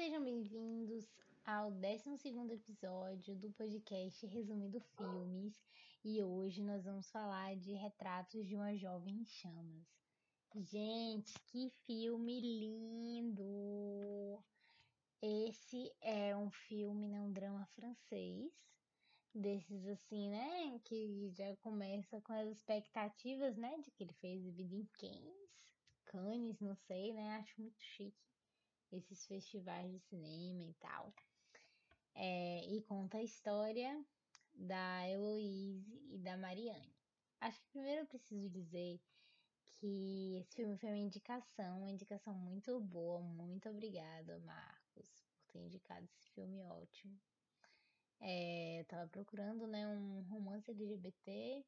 Sejam bem-vindos ao 12 episódio do podcast Resumindo Filmes e hoje nós vamos falar de Retratos de uma Jovem em Chamas. Gente, que filme lindo! Esse é um filme, né, um drama francês, desses assim, né, que já começa com as expectativas, né, de que ele fez vida em Cannes, Cannes, não sei, né, acho muito chique esses festivais de cinema e tal. É, e conta a história da Heloise e da Marianne. Acho que primeiro eu preciso dizer que esse filme foi uma indicação, uma indicação muito boa. Muito obrigada, Marcos, por ter indicado esse filme ótimo. É, eu tava procurando né, um romance LGBT.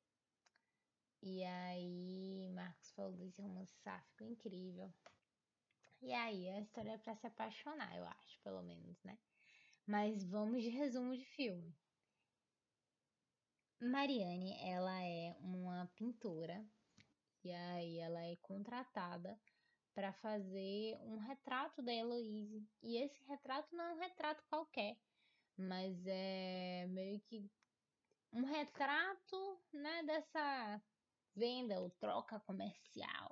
E aí, Marcos falou desse romance sáfico incrível. E aí, a história é pra se apaixonar, eu acho, pelo menos, né? Mas vamos de resumo de filme. Mariane, ela é uma pintora e aí ela é contratada para fazer um retrato da Heloise. E esse retrato não é um retrato qualquer, mas é meio que um retrato, né, dessa venda ou troca comercial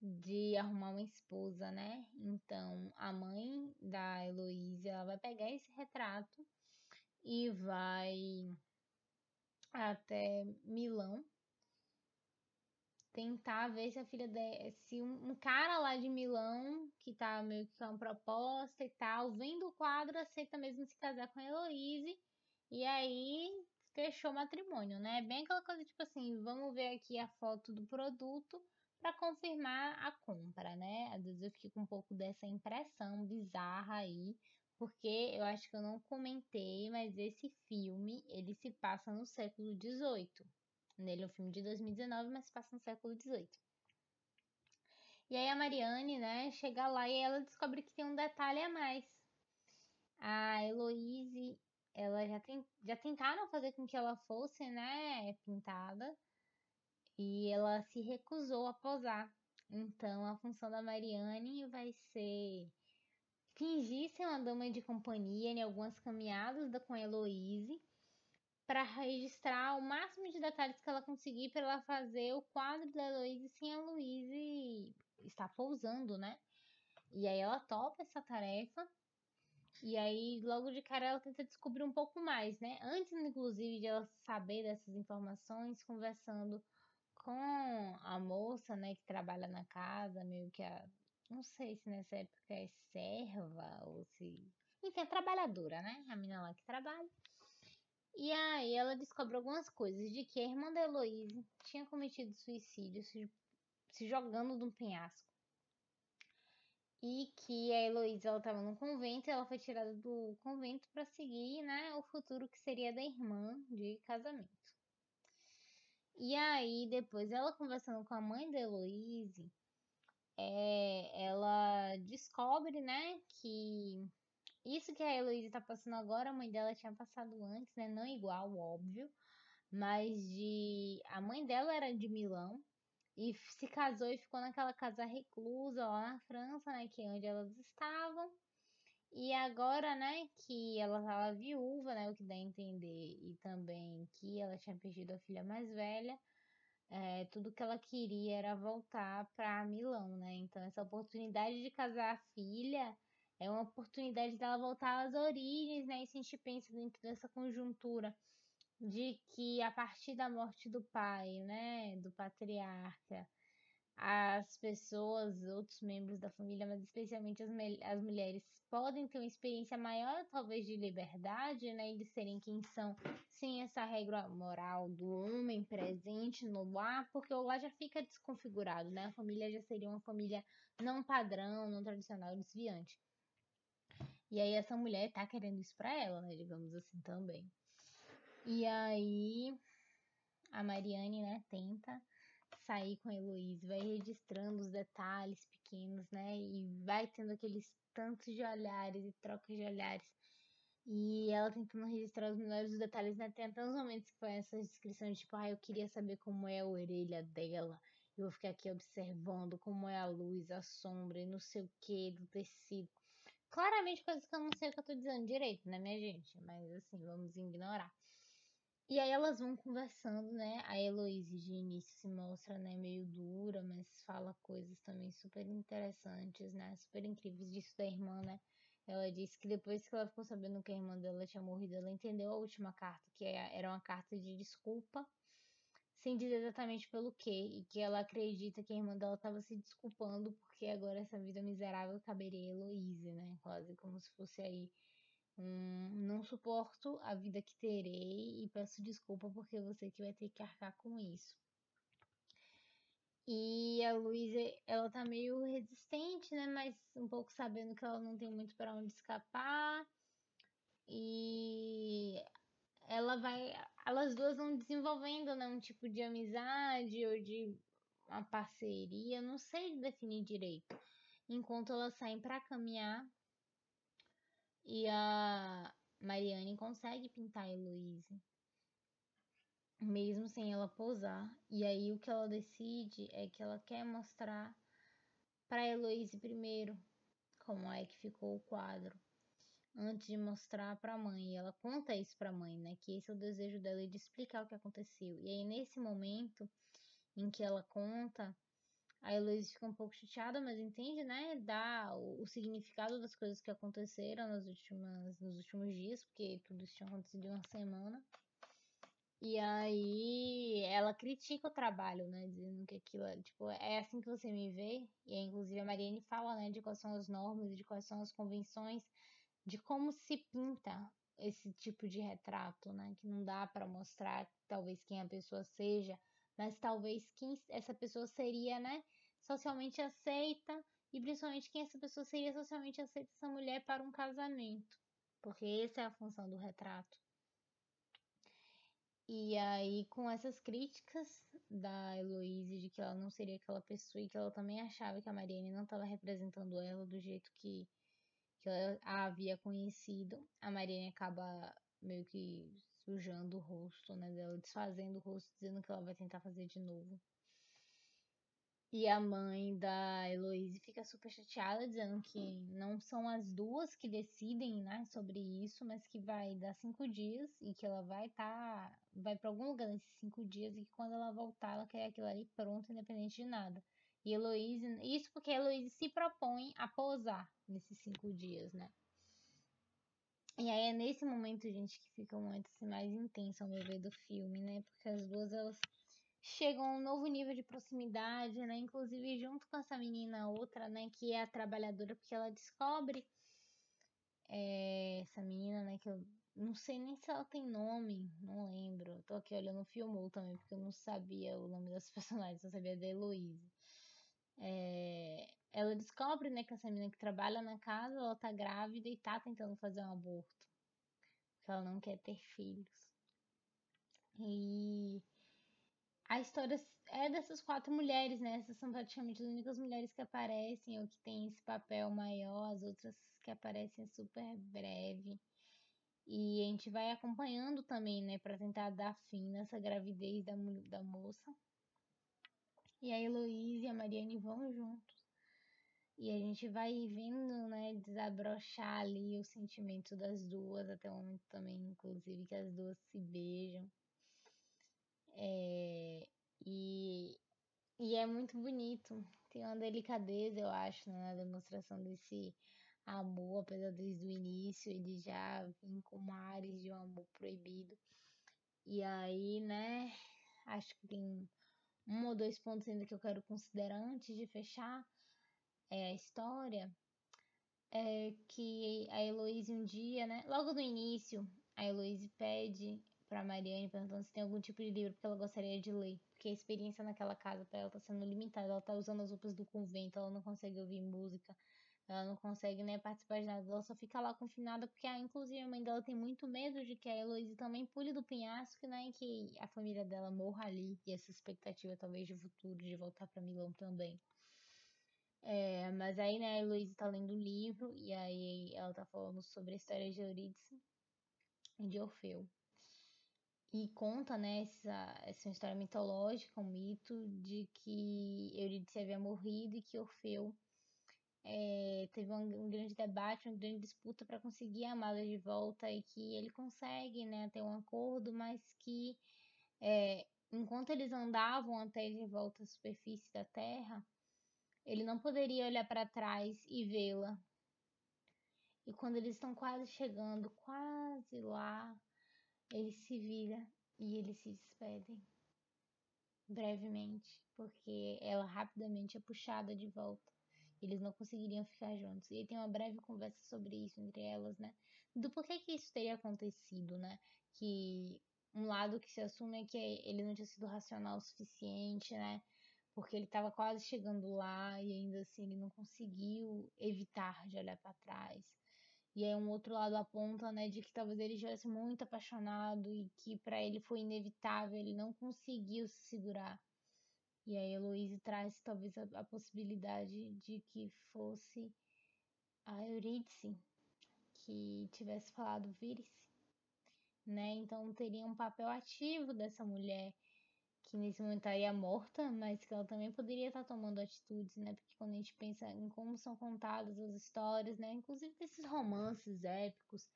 de arrumar uma esposa, né? Então, a mãe da Heloísa, ela vai pegar esse retrato e vai até Milão tentar ver se a filha dela, se um, cara lá de Milão que tá meio que com uma proposta e tal, vendo o quadro, aceita mesmo se casar com a Heloise e aí fechou o matrimônio, né? Bem aquela coisa tipo assim, vamos ver aqui a foto do produto para confirmar a compra, né? Às vezes eu fico com um pouco dessa impressão bizarra aí, porque eu acho que eu não comentei, mas esse filme, ele se passa no século XVIII. Nele é um filme de 2019, mas se passa no século XVIII. E aí a Mariane, né, chega lá e ela descobre que tem um detalhe a mais. A Heloise, ela já, tem, já tentaram fazer com que ela fosse, né, pintada, e ela se recusou a posar. Então a função da Mariane vai ser fingir ser uma dama de companhia em algumas caminhadas da com a Heloise para registrar o máximo de detalhes que ela conseguir para ela fazer o quadro da Heloise sem a Heloise estar pousando, né? E aí ela topa essa tarefa. E aí, logo de cara, ela tenta descobrir um pouco mais, né? Antes, inclusive, de ela saber dessas informações, conversando com a moça, né, que trabalha na casa, meio que a. Não sei se nessa época é serva ou se. Enfim, é trabalhadora, né? A menina lá que trabalha. E aí ela descobre algumas coisas de que a irmã da Heloísa tinha cometido suicídio se, se jogando de um penhasco. E que a Heloísa ela estava no convento e ela foi tirada do convento para seguir, né, o futuro que seria da irmã de casamento. E aí, depois, ela conversando com a mãe da Heloise, é, ela descobre, né, que isso que a Heloise tá passando agora, a mãe dela tinha passado antes, né? Não igual, óbvio. Mas de. A mãe dela era de Milão e se casou e ficou naquela casa reclusa lá na França, né? Que é onde elas estavam. E agora, né, que ela estava viúva, né, o que dá a entender, e também que ela tinha perdido a filha mais velha, é, tudo que ela queria era voltar para Milão, né? Então essa oportunidade de casar a filha é uma oportunidade dela voltar às origens, né? E se a gente pensa dentro dessa conjuntura de que a partir da morte do pai, né, do patriarca, as pessoas, outros membros da família, mas especialmente as, as mulheres, podem ter uma experiência maior, talvez, de liberdade, né, de serem quem são, sem essa regra moral do homem presente no lar, porque o lar já fica desconfigurado, né, a família já seria uma família não padrão, não tradicional, desviante. E aí essa mulher tá querendo isso pra ela, né, digamos assim, também. E aí a Mariane, né, tenta sair com a Heloísa, vai registrando os detalhes pequenos, né? E vai tendo aqueles tantos de olhares e trocas de olhares. E ela tentando registrar os melhores detalhes, né? Tem até uns momentos que foi essa descrição de tipo, ah, eu queria saber como é a orelha dela. Eu vou ficar aqui observando como é a luz, a sombra e não sei o que do tecido. claramente coisas que eu não sei o que eu tô dizendo direito, né, minha gente? Mas assim, vamos ignorar. E aí elas vão conversando, né? A Heloísa de início se mostra, né, meio dura, mas fala coisas também super interessantes, né? Super incríveis disso da irmã, né? Ela disse que depois que ela ficou sabendo que a irmã dela tinha morrido, ela entendeu a última carta, que é, era uma carta de desculpa, sem dizer exatamente pelo quê, e que ela acredita que a irmã dela estava se desculpando porque agora essa vida miserável caberia a Heloísa, né? Quase como se fosse aí não suporto a vida que terei e peço desculpa porque você que vai ter que arcar com isso. E a Luísa, ela tá meio resistente, né? Mas um pouco sabendo que ela não tem muito para onde escapar. E ela vai. Elas duas vão desenvolvendo, né? Um tipo de amizade ou de uma parceria, não sei definir direito. Enquanto elas saem para caminhar e a Mariane consegue pintar a Heloísa mesmo sem ela posar. E aí o que ela decide é que ela quer mostrar para Heloísa primeiro como é que ficou o quadro antes de mostrar para a mãe. E ela conta isso para a mãe, né? Que esse é o desejo dela de explicar o que aconteceu. E aí nesse momento em que ela conta, a Heloísa fica um pouco chateada, mas entende, né? Dá o, o significado das coisas que aconteceram nas últimas, nos últimos dias, porque tudo isso tinha acontecido em uma semana. E aí ela critica o trabalho, né? Dizendo que aquilo é, tipo, é assim que você me vê. E aí, inclusive a Mariane fala, né, de quais são as normas, de quais são as convenções, de como se pinta esse tipo de retrato, né? Que não dá para mostrar talvez quem a pessoa seja, mas talvez quem essa pessoa seria, né, socialmente aceita e principalmente quem essa pessoa seria socialmente aceita essa mulher para um casamento. Porque essa é a função do retrato. E aí, com essas críticas da Heloísa de que ela não seria aquela pessoa e que ela também achava que a Mariane não estava representando ela do jeito que, que ela a havia conhecido, a Mariane acaba meio que sujando o rosto né, dela, desfazendo o rosto, dizendo que ela vai tentar fazer de novo. E a mãe da Heloísa fica super chateada, dizendo que não são as duas que decidem, né, sobre isso, mas que vai dar cinco dias e que ela vai estar, tá, vai para algum lugar nesses cinco dias e que quando ela voltar, ela quer aquilo ali pronto, independente de nada. E Heloísa, isso porque a Heloísa se propõe a posar nesses cinco dias, né? E aí é nesse momento, gente, que fica o momento assim, mais intenso ao meu ver do filme, né? Porque as duas, elas chegam a um novo nível de proximidade, né? Inclusive junto com essa menina outra, né? Que é a trabalhadora, porque ela descobre é, essa menina, né? Que eu não sei nem se ela tem nome, não lembro. Tô aqui olhando o filme também, porque eu não sabia o nome das personagens, eu sabia da Heloísa. É, ela descobre, né, que essa menina que trabalha na casa, ela tá grávida e tá tentando fazer um aborto. Porque ela não quer ter filhos. E a história é dessas quatro mulheres, né? Essas são praticamente as únicas mulheres que aparecem ou que têm esse papel maior, as outras que aparecem é super breve. E a gente vai acompanhando também, né, para tentar dar fim nessa gravidez da, da moça. E a Heloísa e a Mariane vão juntos. E a gente vai vendo, né, desabrochar ali o sentimento das duas, até o momento também, inclusive, que as duas se beijam. É, e, e é muito bonito. Tem uma delicadeza, eu acho, né, na demonstração desse amor, apesar desde o início ele já vir com mares de um amor proibido. E aí, né, acho que tem um ou dois pontos ainda que eu quero considerar antes de fechar é, a história. É que a Heloísa um dia, né, logo no início, a Heloísa pede para Mariane perguntando se tem algum tipo de livro que ela gostaria de ler, porque a experiência naquela casa para ela tá sendo limitada, ela tá usando as roupas do convento, ela não consegue ouvir música, ela não consegue né, participar de nada, ela só fica lá confinada porque a, inclusive a mãe dela tem muito medo de que a Heloísa também pule do penhasco, né, e que a família dela morra ali, e essa expectativa talvez de futuro de voltar para Milão também. É, mas aí, né, a Heloísa tá lendo o livro e aí ela tá falando sobre a história de Eurídice e de Orfeu. E conta, né, essa, essa história mitológica, um mito de que Eurídice havia morrido e que Orfeu é, teve um, um, grande debate, uma grande disputa para conseguir a amada de volta e que ele consegue, né, ter um acordo, mas que é, enquanto eles andavam até de volta à superfície da Terra, ele não poderia olhar para trás e vê-la. E quando eles estão quase chegando, quase lá, ele se vira e eles se despedem brevemente, porque ela rapidamente é puxada de volta. Eles não conseguiriam ficar juntos. E tem uma breve conversa sobre isso entre elas, né? Do porquê que isso teria acontecido, né? Que um lado que se assume é que ele não tinha sido racional o suficiente, né? Porque ele estava quase chegando lá e ainda assim ele não conseguiu evitar de olhar para trás. E aí um outro lado aponta, né, de que talvez ele estivesse muito apaixonado e que para ele foi inevitável, ele não conseguiu se segurar. E aí Heloise traz talvez a, a possibilidade de que fosse a Eurídice que tivesse falado vire-se, né? Então teria um papel ativo dessa mulher que nesse momento estaria morta, mas que ela também poderia estar tomando atitudes, né? Porque quando a gente pensa em como são contadas as histórias, né? Inclusive desses romances épicos,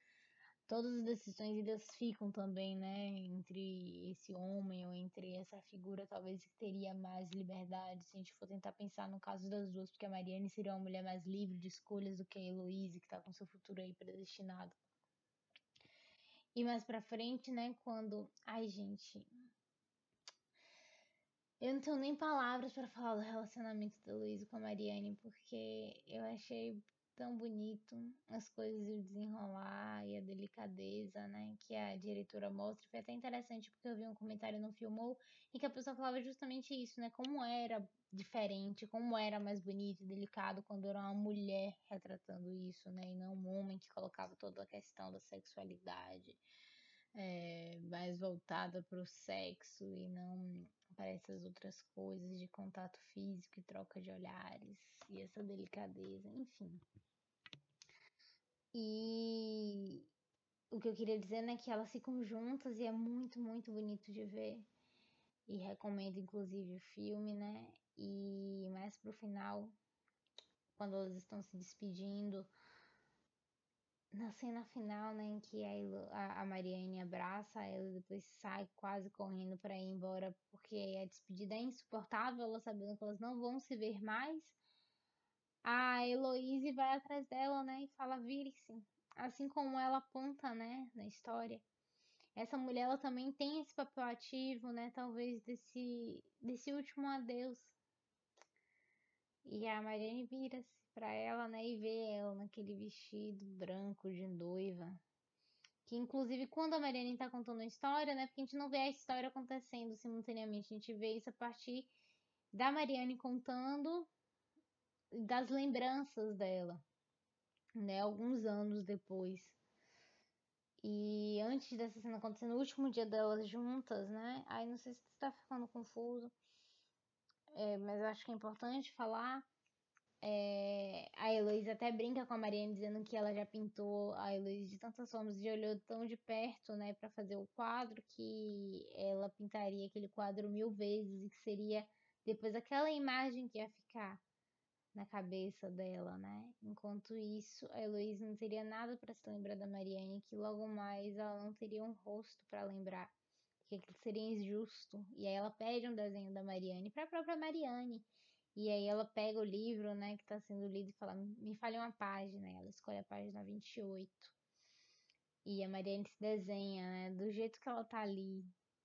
todas as decisões eles ficam também, né, entre esse homem ou entre essa figura talvez que teria mais liberdade, se a gente for tentar pensar no caso das duas, porque a Mariane seria uma mulher mais livre de escolhas do que a Heloise, que tá com seu futuro aí predestinado. E mais pra frente, né, quando, ai gente, eu não tenho nem palavras para falar do relacionamento da Heloise com a Mariane, porque eu achei tão bonito as coisas e o desenrolar e a delicadeza, né, que a diretora mostra. Foi até interessante porque eu vi um comentário no Filmou em que a pessoa falava justamente isso, né, como era diferente, como era mais bonito e delicado quando era uma mulher retratando isso, né, e não um homem que colocava toda a questão da sexualidade é, mais voltada para o sexo e não para essas outras coisas de contato físico e troca de olhares e essa delicadeza, enfim. E o que eu queria dizer é que elas ficam juntas e é muito, muito bonito de ver. E recomendo inclusive o filme, né? E mais pro final, quando elas estão se despedindo, na cena final, né, em que a, a Mariane abraça ela e depois sai quase correndo para ir embora, porque a despedida é insuportável, ela sabendo que elas não vão se ver mais a Heloise vai atrás dela, né, e fala vire-se, assim como ela aponta, né, na história. Essa mulher ela também tem esse papel ativo, né, talvez desse desse último adeus. E a Mariane vira-se para ela, né, e vê ela naquele vestido branco de noiva. Que inclusive quando a Mariane está contando a história, né, porque a gente não vê a história acontecendo simultaneamente, a gente vê isso a partir da Mariane contando das lembranças dela, né? Alguns anos depois. E antes dessa cena acontecer, no último dia delas juntas, né? Aí não sei se está ficando confuso, é, mas acho que é importante falar. É, a Heloísa até brinca com a Mariana dizendo que ela já pintou a Heloísa de tantas formas e olhou tão de perto, né, para fazer o quadro que ela pintaria aquele quadro mil vezes e que seria depois aquela imagem que ia ficar na cabeça dela, né? Enquanto isso, a Heloísa não teria nada para se lembrar da Mariane, que logo mais ela não teria um rosto para lembrar, que aquilo seria injusto. E aí ela pede um desenho da Mariane para a própria Mariane. E aí ela pega o livro, né, que está sendo lido e fala: "Me fale uma página". Ela escolhe a página 28. E a Mariane se desenha, né, do jeito que ela tá ali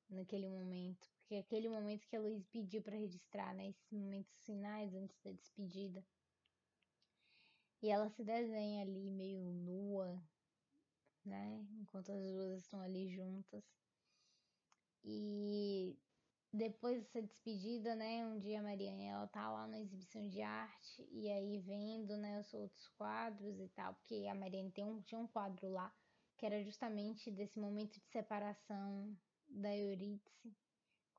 naquele momento, porque aquele momento que a Luiz pediu para registrar, né? Esses momentos finais antes da despedida. E ela se desenha ali meio nua, né? Enquanto as duas estão ali juntas. E depois dessa despedida, né? Um dia a Mariane ela tá lá na exibição de arte e aí vendo, né, os outros quadros e tal, porque a Mariane tem um, tinha um quadro lá que era justamente desse momento de separação da Eurídice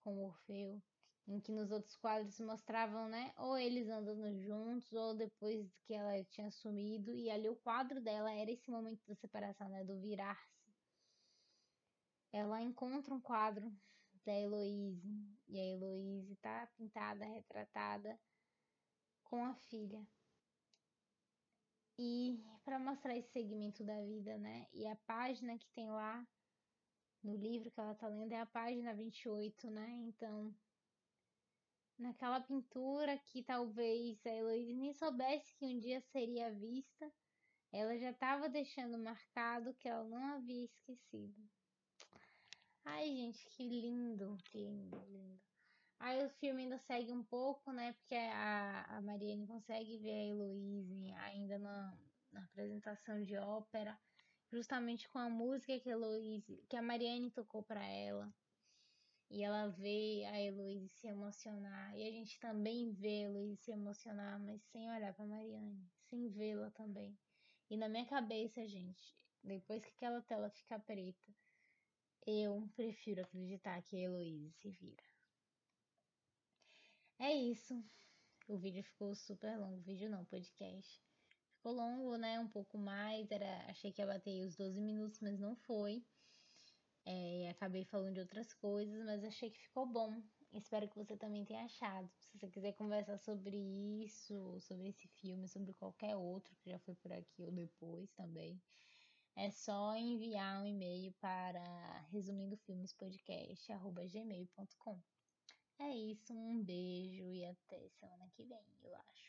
com Orfeu, em que nos outros quadros mostravam, né, ou eles andando juntos, ou depois que ela tinha sumido, e ali o quadro dela era esse momento da separação, né, do virar-se. Ela encontra um quadro da Heloíse, e a Heloíse tá pintada, retratada com a filha. E para mostrar esse segmento da vida, né? E a página que tem lá no livro que ela tá lendo é a página 28, né? Então, naquela pintura que talvez a Heloísa nem soubesse que um dia seria vista, ela já estava deixando marcado que ela não havia esquecido. Ai, gente, que lindo, que lindo, lindo. Aí o filme ainda segue um pouco, né? Porque a, a Mariane consegue ver a Heloísa ainda na, na apresentação de ópera, justamente com a música que a Heloísa, que a Mariane tocou para ela. E ela vê a Heloísa se emocionar. E a gente também vê a Heloísa se emocionar, mas sem olhar para Mariane, sem vê-la também. E na minha cabeça, gente, depois que aquela tela fica preta, eu prefiro acreditar que a Heloísa se vira. É isso. O vídeo ficou super longo. Vídeo não, podcast. Ficou longo, né? Um pouco mais. Era, achei que ia bater os 12 minutos, mas não foi. É, acabei falando de outras coisas, mas achei que ficou bom. Espero que você também tenha achado. Se você quiser conversar sobre isso, sobre esse filme, sobre qualquer outro que já foi por aqui ou depois também, é só enviar um e-mail para resumindofilmespodcast.gmail.com. É isso, um beijo e até semana que vem, eu acho.